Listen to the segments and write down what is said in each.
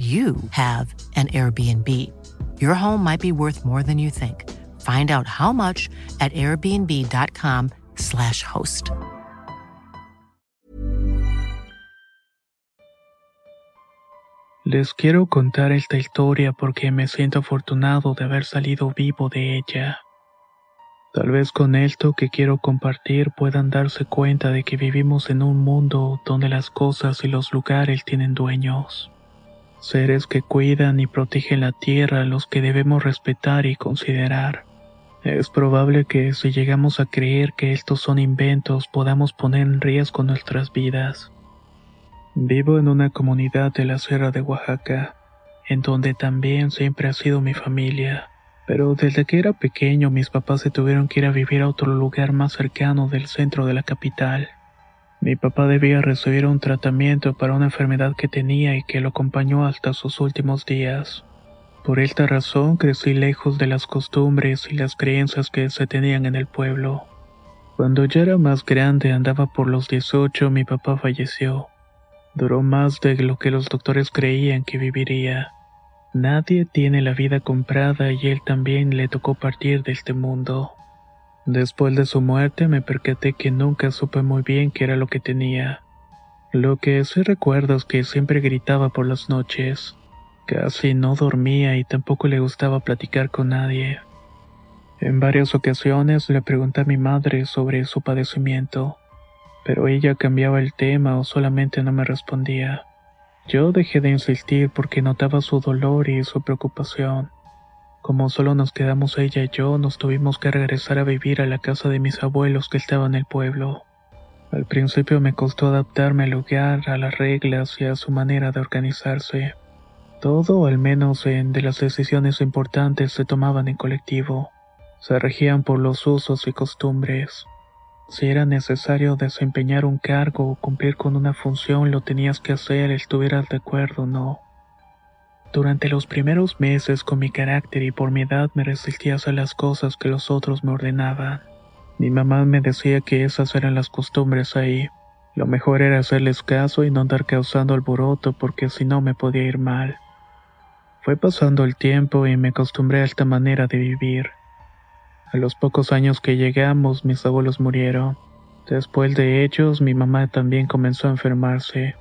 you have an Airbnb. Your home might be worth more than you think. Find out how much at airbnb.com/slash host. Les quiero contar esta historia porque me siento afortunado de haber salido vivo de ella. Tal vez con esto que quiero compartir puedan darse cuenta de que vivimos en un mundo donde las cosas y los lugares tienen dueños seres que cuidan y protegen la tierra los que debemos respetar y considerar. Es probable que si llegamos a creer que estos son inventos podamos poner en riesgo nuestras vidas. Vivo en una comunidad de la Sierra de Oaxaca, en donde también siempre ha sido mi familia, pero desde que era pequeño mis papás se tuvieron que ir a vivir a otro lugar más cercano del centro de la capital. Mi papá debía recibir un tratamiento para una enfermedad que tenía y que lo acompañó hasta sus últimos días. Por esta razón crecí lejos de las costumbres y las creencias que se tenían en el pueblo. Cuando ya era más grande, andaba por los 18, mi papá falleció. Duró más de lo que los doctores creían que viviría. Nadie tiene la vida comprada y él también le tocó partir de este mundo. Después de su muerte me percaté que nunca supe muy bien qué era lo que tenía. Lo que sí recuerdo es que siempre gritaba por las noches. Casi no dormía y tampoco le gustaba platicar con nadie. En varias ocasiones le pregunté a mi madre sobre su padecimiento, pero ella cambiaba el tema o solamente no me respondía. Yo dejé de insistir porque notaba su dolor y su preocupación. Como solo nos quedamos ella y yo, nos tuvimos que regresar a vivir a la casa de mis abuelos que estaba en el pueblo. Al principio me costó adaptarme al lugar, a las reglas y a su manera de organizarse. Todo, al menos en de las decisiones importantes, se tomaban en colectivo. Se regían por los usos y costumbres. Si era necesario desempeñar un cargo o cumplir con una función, lo tenías que hacer, estuvieras de acuerdo o no. Durante los primeros meses con mi carácter y por mi edad me resistía a hacer las cosas que los otros me ordenaban. Mi mamá me decía que esas eran las costumbres ahí. Lo mejor era hacerles caso y no andar causando alboroto porque si no me podía ir mal. Fue pasando el tiempo y me acostumbré a esta manera de vivir. A los pocos años que llegamos mis abuelos murieron. Después de ellos mi mamá también comenzó a enfermarse.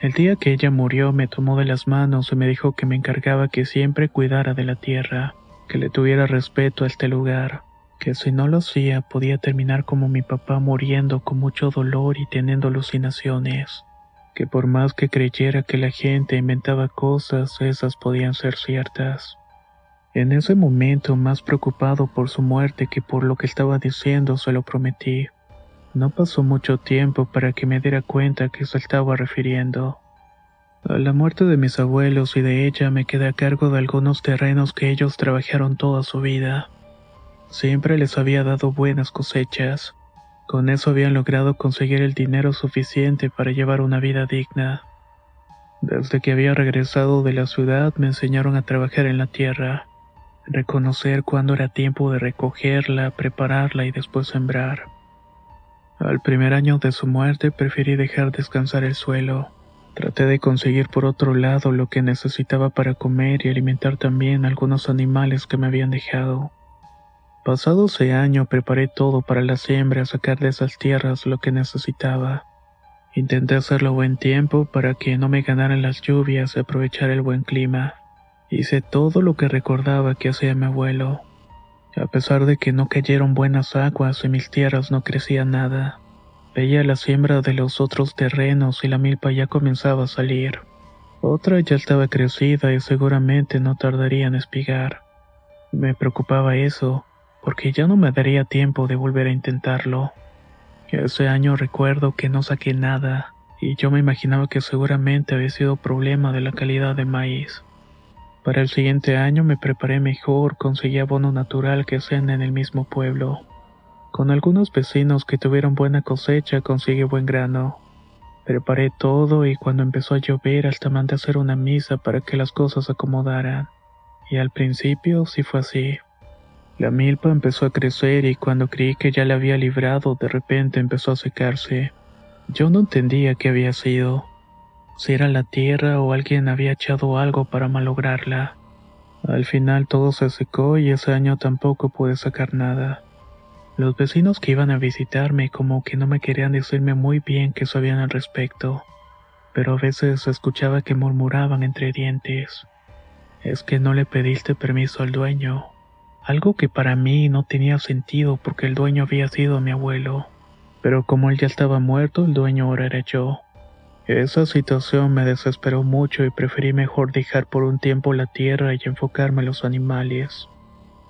El día que ella murió me tomó de las manos y me dijo que me encargaba que siempre cuidara de la tierra, que le tuviera respeto a este lugar, que si no lo hacía podía terminar como mi papá muriendo con mucho dolor y teniendo alucinaciones, que por más que creyera que la gente inventaba cosas, esas podían ser ciertas. En ese momento, más preocupado por su muerte que por lo que estaba diciendo, se lo prometí. No pasó mucho tiempo para que me diera cuenta que se estaba refiriendo. A la muerte de mis abuelos y de ella me quedé a cargo de algunos terrenos que ellos trabajaron toda su vida. Siempre les había dado buenas cosechas. Con eso habían logrado conseguir el dinero suficiente para llevar una vida digna. Desde que había regresado de la ciudad me enseñaron a trabajar en la tierra, reconocer cuándo era tiempo de recogerla, prepararla y después sembrar. Al primer año de su muerte preferí dejar descansar el suelo. Traté de conseguir por otro lado lo que necesitaba para comer y alimentar también algunos animales que me habían dejado. Pasado ese año preparé todo para la siembra, sacar de esas tierras lo que necesitaba. Intenté hacerlo a buen tiempo para que no me ganaran las lluvias y aprovechar el buen clima. Hice todo lo que recordaba que hacía mi abuelo. A pesar de que no cayeron buenas aguas y mis tierras no crecía nada, veía la siembra de los otros terrenos y la milpa ya comenzaba a salir. Otra ya estaba crecida y seguramente no tardaría en espigar. Me preocupaba eso, porque ya no me daría tiempo de volver a intentarlo. Ese año recuerdo que no saqué nada, y yo me imaginaba que seguramente había sido problema de la calidad de maíz. Para el siguiente año me preparé mejor, conseguí abono natural que sean en el mismo pueblo. Con algunos vecinos que tuvieron buena cosecha conseguí buen grano. Preparé todo y cuando empezó a llover hasta mandé hacer una misa para que las cosas se acomodaran. Y al principio sí fue así. La milpa empezó a crecer y cuando creí que ya la había librado de repente empezó a secarse. Yo no entendía qué había sido si era la tierra o alguien había echado algo para malograrla. Al final todo se secó y ese año tampoco pude sacar nada. Los vecinos que iban a visitarme como que no me querían decirme muy bien qué sabían al respecto, pero a veces escuchaba que murmuraban entre dientes. Es que no le pediste permiso al dueño, algo que para mí no tenía sentido porque el dueño había sido mi abuelo, pero como él ya estaba muerto, el dueño ahora era yo. Esa situación me desesperó mucho y preferí mejor dejar por un tiempo la tierra y enfocarme en los animales.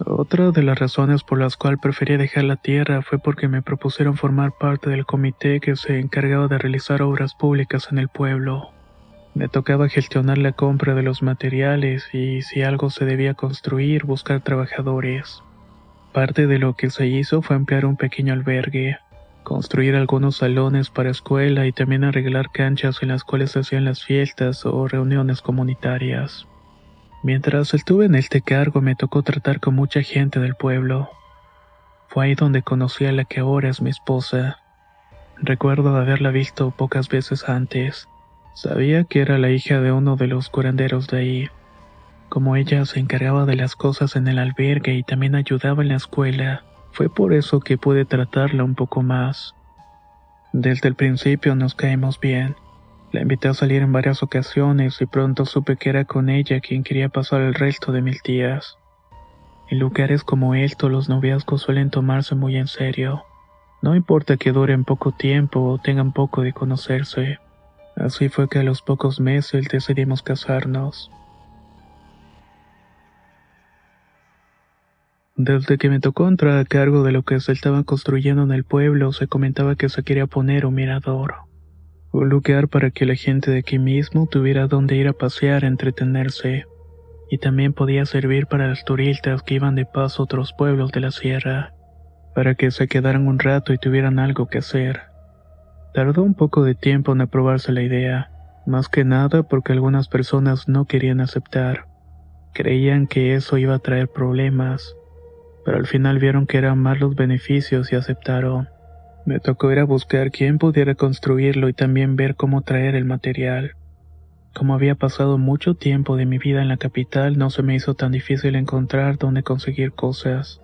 Otra de las razones por las cuales preferí dejar la tierra fue porque me propusieron formar parte del comité que se encargaba de realizar obras públicas en el pueblo. Me tocaba gestionar la compra de los materiales y si algo se debía construir, buscar trabajadores. Parte de lo que se hizo fue ampliar un pequeño albergue construir algunos salones para escuela y también arreglar canchas en las cuales se hacían las fiestas o reuniones comunitarias. Mientras estuve en este cargo me tocó tratar con mucha gente del pueblo. Fue ahí donde conocí a la que ahora es mi esposa. Recuerdo haberla visto pocas veces antes. Sabía que era la hija de uno de los curanderos de ahí. Como ella se encargaba de las cosas en el albergue y también ayudaba en la escuela, fue por eso que pude tratarla un poco más. Desde el principio nos caímos bien. La invité a salir en varias ocasiones y pronto supe que era con ella quien quería pasar el resto de mil días. En lugares como esto los noviazgos suelen tomarse muy en serio. No importa que duren poco tiempo o tengan poco de conocerse. Así fue que a los pocos meses decidimos casarnos. Desde que me tocó entrar a cargo de lo que se estaba construyendo en el pueblo, se comentaba que se quería poner un mirador. Un lugar para que la gente de aquí mismo tuviera donde ir a pasear, entretenerse. Y también podía servir para los turistas que iban de paso a otros pueblos de la sierra, para que se quedaran un rato y tuvieran algo que hacer. Tardó un poco de tiempo en aprobarse la idea, más que nada porque algunas personas no querían aceptar. Creían que eso iba a traer problemas pero al final vieron que eran más los beneficios y aceptaron. Me tocó ir a buscar quién pudiera construirlo y también ver cómo traer el material. Como había pasado mucho tiempo de mi vida en la capital, no se me hizo tan difícil encontrar dónde conseguir cosas,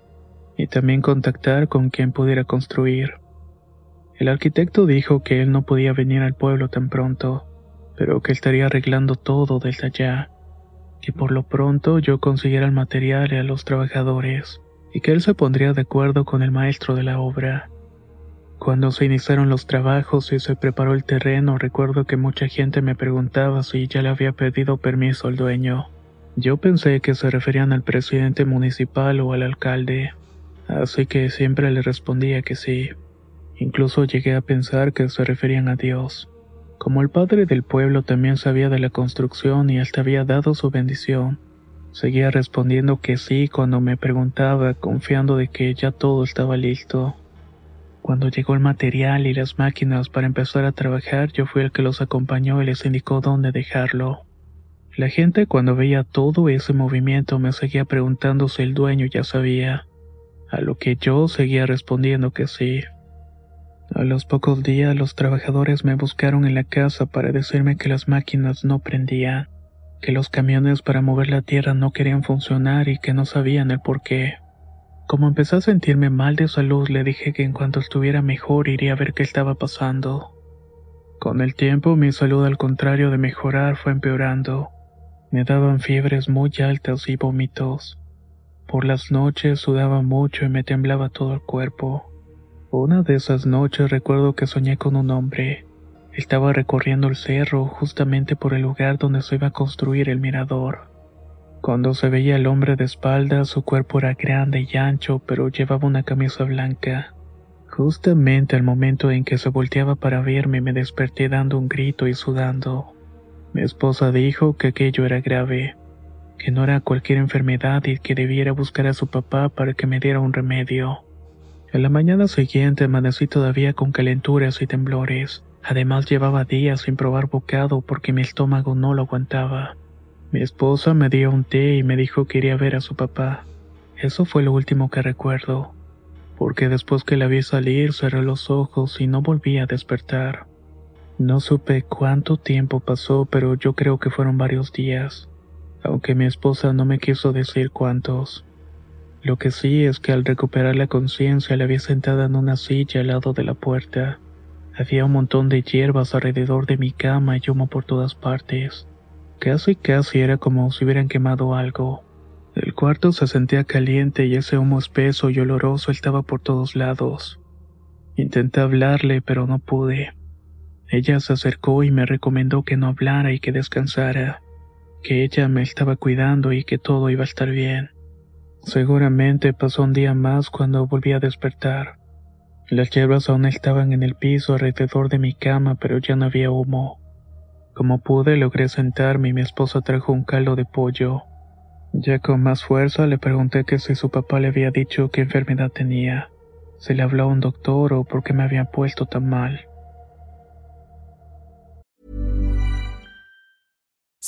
y también contactar con quien pudiera construir. El arquitecto dijo que él no podía venir al pueblo tan pronto, pero que estaría arreglando todo desde allá, que por lo pronto yo consiguiera el material y a los trabajadores y que él se pondría de acuerdo con el maestro de la obra. Cuando se iniciaron los trabajos y se preparó el terreno, recuerdo que mucha gente me preguntaba si ya le había pedido permiso al dueño. Yo pensé que se referían al presidente municipal o al alcalde, así que siempre le respondía que sí. Incluso llegué a pensar que se referían a Dios. Como el padre del pueblo también sabía de la construcción y hasta había dado su bendición, Seguía respondiendo que sí cuando me preguntaba, confiando de que ya todo estaba listo. Cuando llegó el material y las máquinas para empezar a trabajar, yo fui el que los acompañó y les indicó dónde dejarlo. La gente cuando veía todo ese movimiento me seguía preguntando si el dueño ya sabía, a lo que yo seguía respondiendo que sí. A los pocos días los trabajadores me buscaron en la casa para decirme que las máquinas no prendían que los camiones para mover la tierra no querían funcionar y que no sabían el por qué. Como empecé a sentirme mal de salud, le dije que en cuanto estuviera mejor iría a ver qué estaba pasando. Con el tiempo mi salud al contrario de mejorar fue empeorando. Me daban fiebres muy altas y vómitos. Por las noches sudaba mucho y me temblaba todo el cuerpo. Una de esas noches recuerdo que soñé con un hombre. Estaba recorriendo el cerro justamente por el lugar donde se iba a construir el mirador. Cuando se veía el hombre de espaldas, su cuerpo era grande y ancho, pero llevaba una camisa blanca. Justamente al momento en que se volteaba para verme, me desperté dando un grito y sudando. Mi esposa dijo que aquello era grave. que no era cualquier enfermedad y que debiera buscar a su papá para que me diera un remedio. En la mañana siguiente amanecí todavía con calenturas y temblores. Además llevaba días sin probar bocado porque mi estómago no lo aguantaba. Mi esposa me dio un té y me dijo que iría a ver a su papá. Eso fue lo último que recuerdo, porque después que la vi salir cerré los ojos y no volví a despertar. No supe cuánto tiempo pasó, pero yo creo que fueron varios días, aunque mi esposa no me quiso decir cuántos. Lo que sí es que al recuperar la conciencia la vi sentada en una silla al lado de la puerta. Había un montón de hierbas alrededor de mi cama y humo por todas partes. Casi casi era como si hubieran quemado algo. El cuarto se sentía caliente y ese humo espeso y oloroso estaba por todos lados. Intenté hablarle, pero no pude. Ella se acercó y me recomendó que no hablara y que descansara, que ella me estaba cuidando y que todo iba a estar bien. Seguramente pasó un día más cuando volví a despertar. Las hierbas aún estaban en el piso alrededor de mi cama, pero ya no había humo. Como pude, logré sentarme y mi esposa trajo un caldo de pollo. Ya con más fuerza le pregunté que si su papá le había dicho qué enfermedad tenía, si le habló a un doctor o por qué me había puesto tan mal.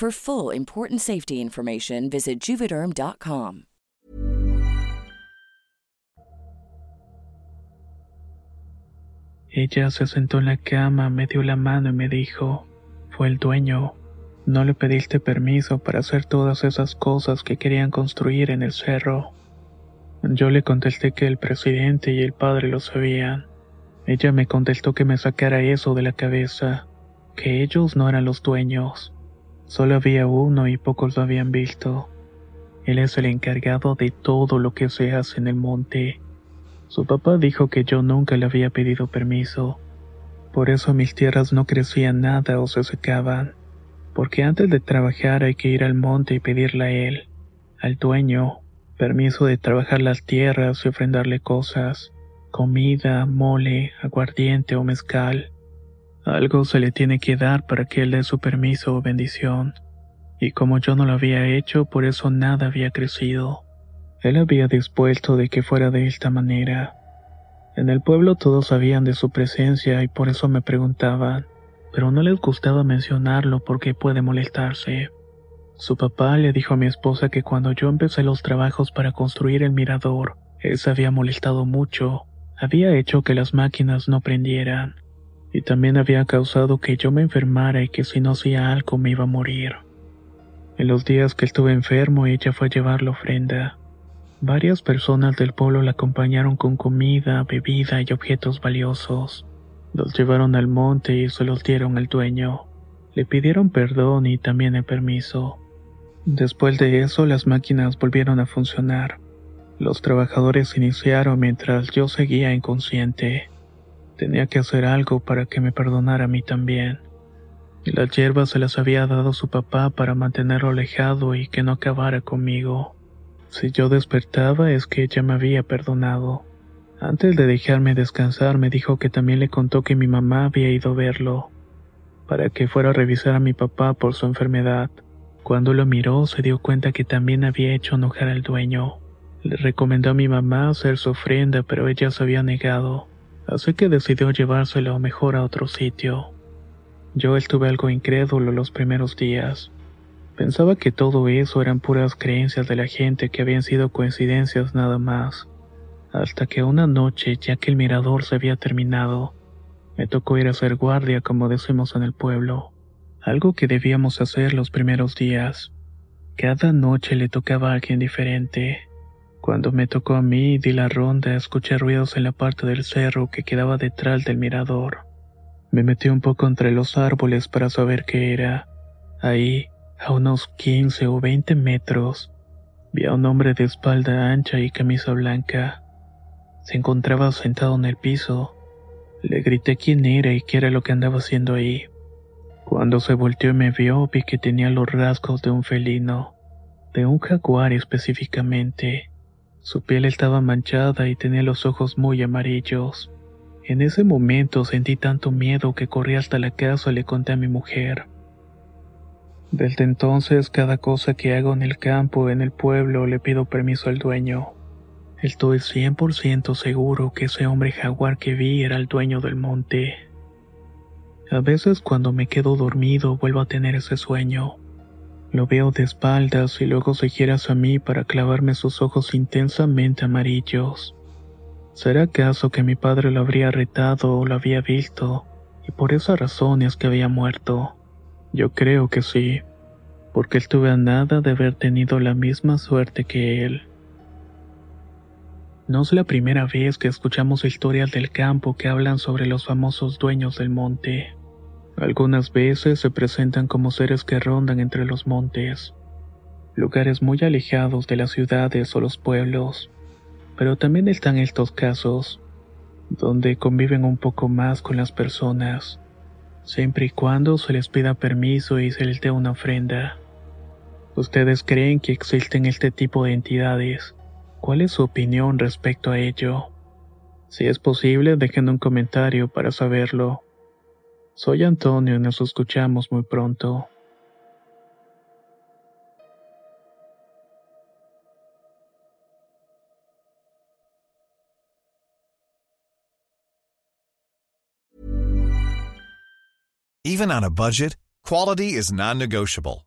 For full important safety information, visit juvederm.com. Ella se sentó en la cama, me dio la mano y me dijo, fue el dueño. No le pediste permiso para hacer todas esas cosas que querían construir en el cerro. Yo le contesté que el presidente y el padre lo sabían. Ella me contestó que me sacara eso de la cabeza, que ellos no eran los dueños. Solo había uno y pocos lo habían visto. Él es el encargado de todo lo que se hace en el monte. Su papá dijo que yo nunca le había pedido permiso. Por eso mis tierras no crecían nada o se secaban. Porque antes de trabajar hay que ir al monte y pedirle a él, al dueño, permiso de trabajar las tierras y ofrendarle cosas, comida, mole, aguardiente o mezcal. Algo se le tiene que dar para que él dé su permiso o bendición. Y como yo no lo había hecho, por eso nada había crecido. Él había dispuesto de que fuera de esta manera. En el pueblo todos sabían de su presencia y por eso me preguntaban, pero no les gustaba mencionarlo porque puede molestarse. Su papá le dijo a mi esposa que cuando yo empecé los trabajos para construir el mirador, él se había molestado mucho, había hecho que las máquinas no prendieran, y también había causado que yo me enfermara y que si no hacía algo me iba a morir. En los días que estuve enfermo ella fue a llevar la ofrenda. Varias personas del pueblo la acompañaron con comida, bebida y objetos valiosos. Los llevaron al monte y se los dieron al dueño. Le pidieron perdón y también el permiso. Después de eso las máquinas volvieron a funcionar. Los trabajadores iniciaron mientras yo seguía inconsciente. Tenía que hacer algo para que me perdonara a mí también. Las hierbas se las había dado su papá para mantenerlo alejado y que no acabara conmigo. Si yo despertaba es que ella me había perdonado. Antes de dejarme descansar me dijo que también le contó que mi mamá había ido a verlo, para que fuera a revisar a mi papá por su enfermedad. Cuando lo miró se dio cuenta que también había hecho enojar al dueño. Le recomendó a mi mamá hacer su ofrenda, pero ella se había negado, así que decidió llevárselo mejor a otro sitio. Yo estuve algo incrédulo los primeros días. Pensaba que todo eso eran puras creencias de la gente que habían sido coincidencias nada más. Hasta que una noche, ya que el mirador se había terminado, me tocó ir a hacer guardia como decimos en el pueblo, algo que debíamos hacer los primeros días. Cada noche le tocaba a alguien diferente. Cuando me tocó a mí, di la ronda, escuché ruidos en la parte del cerro que quedaba detrás del mirador. Me metí un poco entre los árboles para saber qué era. Ahí, a unos 15 o 20 metros, vi a un hombre de espalda ancha y camisa blanca. Se encontraba sentado en el piso. Le grité quién era y qué era lo que andaba haciendo ahí. Cuando se volteó y me vio, vi que tenía los rasgos de un felino, de un jaguar específicamente. Su piel estaba manchada y tenía los ojos muy amarillos. En ese momento sentí tanto miedo que corrí hasta la casa y le conté a mi mujer. Desde entonces, cada cosa que hago en el campo, en el pueblo, le pido permiso al dueño. Estoy 100% seguro que ese hombre jaguar que vi era el dueño del monte. A veces cuando me quedo dormido vuelvo a tener ese sueño. Lo veo de espaldas y luego se gira hacia mí para clavarme sus ojos intensamente amarillos. ¿Será acaso que mi padre lo habría retado o lo había visto, y por esa razón es que había muerto? Yo creo que sí, porque estuve a nada de haber tenido la misma suerte que él. No es la primera vez que escuchamos historias del campo que hablan sobre los famosos dueños del monte. Algunas veces se presentan como seres que rondan entre los montes, lugares muy alejados de las ciudades o los pueblos, pero también están estos casos, donde conviven un poco más con las personas, siempre y cuando se les pida permiso y se les dé una ofrenda. ¿Ustedes creen que existen este tipo de entidades? ¿Cuál es su opinión respecto a ello? Si es posible, dejen un comentario para saberlo. Soy Antonio y nos escuchamos muy pronto. Even on a budget, quality is non-negotiable.